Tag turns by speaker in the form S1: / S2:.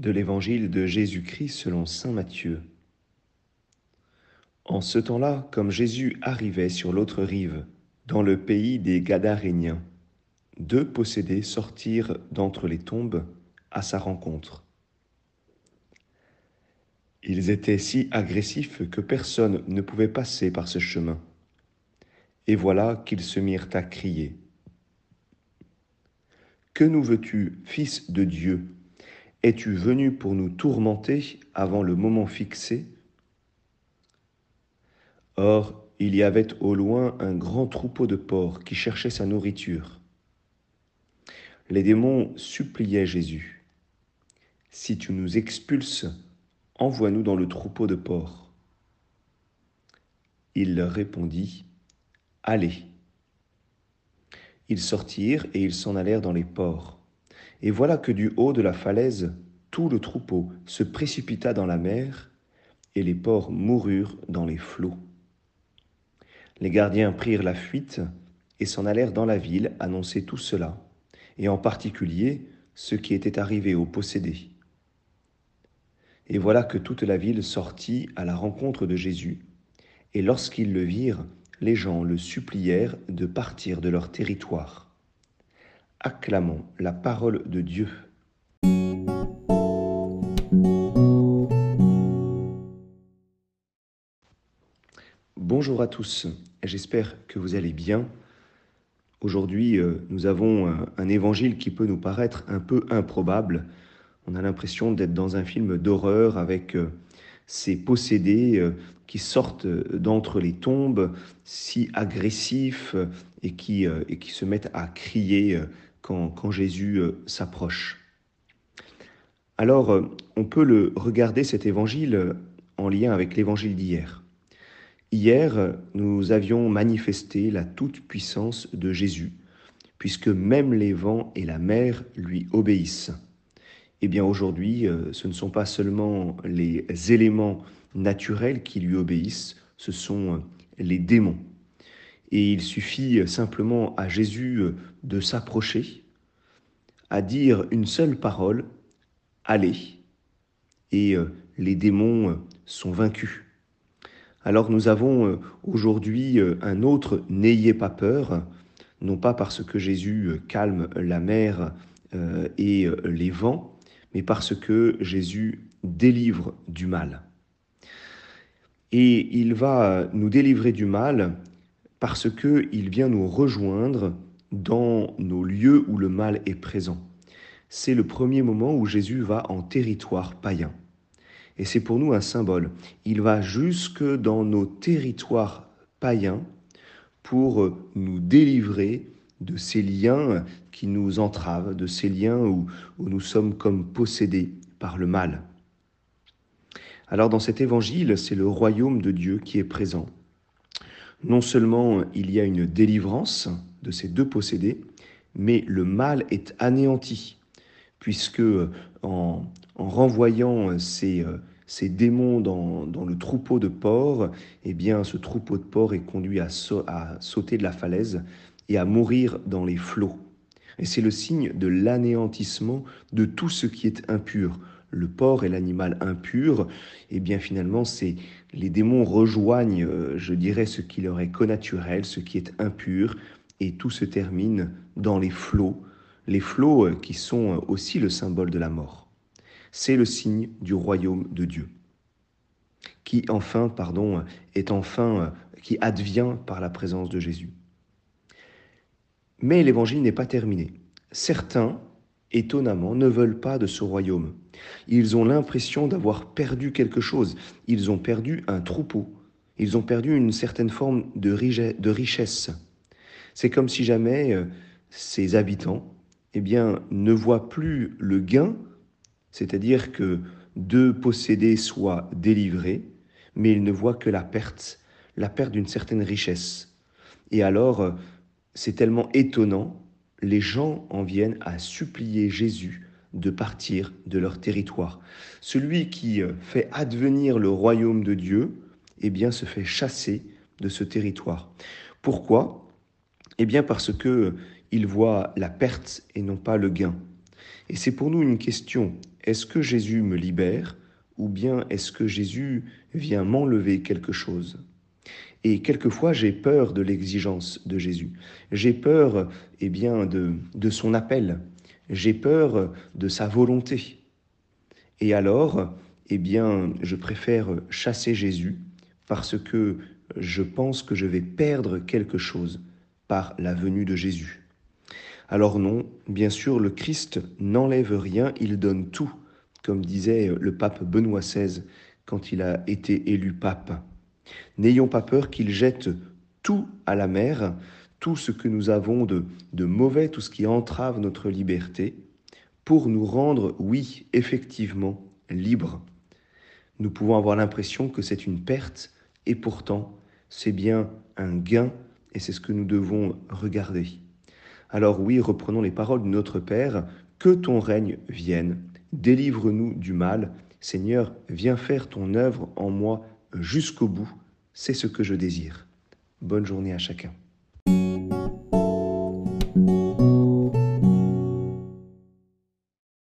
S1: de l'Évangile de Jésus-Christ selon Saint Matthieu. En ce temps-là, comme Jésus arrivait sur l'autre rive, dans le pays des Gadaréniens, deux possédés sortirent d'entre les tombes à sa rencontre. Ils étaient si agressifs que personne ne pouvait passer par ce chemin. Et voilà qu'ils se mirent à crier. Que nous veux-tu, Fils de Dieu? Es-tu venu pour nous tourmenter avant le moment fixé? Or, il y avait au loin un grand troupeau de porcs qui cherchait sa nourriture. Les démons suppliaient Jésus. Si tu nous expulses, envoie-nous dans le troupeau de porcs. Il leur répondit, Allez. Ils sortirent et ils s'en allèrent dans les ports. Et voilà que du haut de la falaise, tout le troupeau se précipita dans la mer, et les porcs moururent dans les flots. Les gardiens prirent la fuite et s'en allèrent dans la ville annoncer tout cela, et en particulier ce qui était arrivé aux possédés. Et voilà que toute la ville sortit à la rencontre de Jésus, et lorsqu'ils le virent, les gens le supplièrent de partir de leur territoire. Acclamons la parole de Dieu. Bonjour à tous, j'espère que vous allez bien. Aujourd'hui, euh, nous avons un évangile qui peut nous paraître un peu improbable. On a l'impression d'être dans un film d'horreur avec euh, ces possédés euh, qui sortent d'entre les tombes, si agressifs et qui, et qui se mettent à crier quand, Jésus euh, s'approche. Alors, euh, on peut le regarder cet évangile euh, en lien avec l'évangile d'hier. Hier, nous avions manifesté la toute-puissance de Jésus, puisque même les vents et la mer lui obéissent. Eh bien aujourd'hui, ce ne sont pas seulement les éléments naturels qui lui obéissent, ce sont les démons. Et il suffit simplement à Jésus de s'approcher, à dire une seule parole, allez, et euh, les démons euh, sont vaincus. Alors nous avons euh, aujourd'hui un autre N'ayez pas peur, non pas parce que Jésus calme la mer et les vents, mais parce que Jésus délivre du mal. Et il va nous délivrer du mal parce qu'il vient nous rejoindre dans nos lieux où le mal est présent. C'est le premier moment où Jésus va en territoire païen. Et c'est pour nous un symbole. Il va jusque dans nos territoires païens pour nous délivrer de ces liens qui nous entravent, de ces liens où, où nous sommes comme possédés par le mal. Alors dans cet évangile, c'est le royaume de Dieu qui est présent. Non seulement il y a une délivrance, de ces deux possédés, mais le mal est anéanti, puisque en, renvoyant ces, ces démons dans, le troupeau de porcs, eh bien, ce troupeau de porcs est conduit à, à sauter de la falaise et à mourir dans les flots. Et c'est le signe de l'anéantissement de tout ce qui est impur. Le porc est l'animal impur, et eh bien finalement, c'est les démons rejoignent, euh, je dirais, ce qui leur est connaturel, ce qui est impur, et tout se termine dans les flots, les flots euh, qui sont euh, aussi le symbole de la mort. C'est le signe du royaume de Dieu, qui enfin, pardon, est enfin, qui advient par la présence de Jésus. Mais l'évangile n'est pas terminé. Certains, étonnamment, ne veulent pas de ce royaume. Ils ont l'impression d'avoir perdu quelque chose. Ils ont perdu un troupeau. Ils ont perdu une certaine forme de richesse. C'est comme si jamais euh, ces habitants eh bien, ne voient plus le gain, c'est-à-dire que deux possédés soient délivrés, mais ils ne voient que la perte, la perte d'une certaine richesse. Et alors, euh, c'est tellement étonnant, les gens en viennent à supplier Jésus de partir de leur territoire. Celui qui euh, fait advenir le royaume de Dieu, eh bien, se fait chasser de ce territoire. Pourquoi? Eh bien parce que ils voient la perte et non pas le gain. Et c'est pour nous une question est-ce que Jésus me libère ou bien est-ce que Jésus vient m'enlever quelque chose? Et quelquefois, j'ai peur de l'exigence de Jésus. J'ai peur, eh bien, de, de son appel. J'ai peur de sa volonté. Et alors, eh bien, je préfère chasser Jésus parce que je pense que je vais perdre quelque chose par la venue de Jésus. Alors non, bien sûr, le Christ n'enlève rien, il donne tout comme disait le pape Benoît XVI quand il a été élu pape. N'ayons pas peur qu'il jette tout à la mer, tout ce que nous avons de, mauvais, tout ce qui entrave notre liberté, pour nous rendre, oui, effectivement, libres. Nous pouvons avoir l'impression que c'est une perte, et pourtant, c'est bien un gain, et c'est ce que nous devons regarder. Alors oui, reprenons les paroles de notre Père, que ton règne vienne, Délivre-nous du mal. Seigneur, viens faire ton œuvre en moi jusqu'au bout. C'est ce que je désire. Bonne journée à chacun.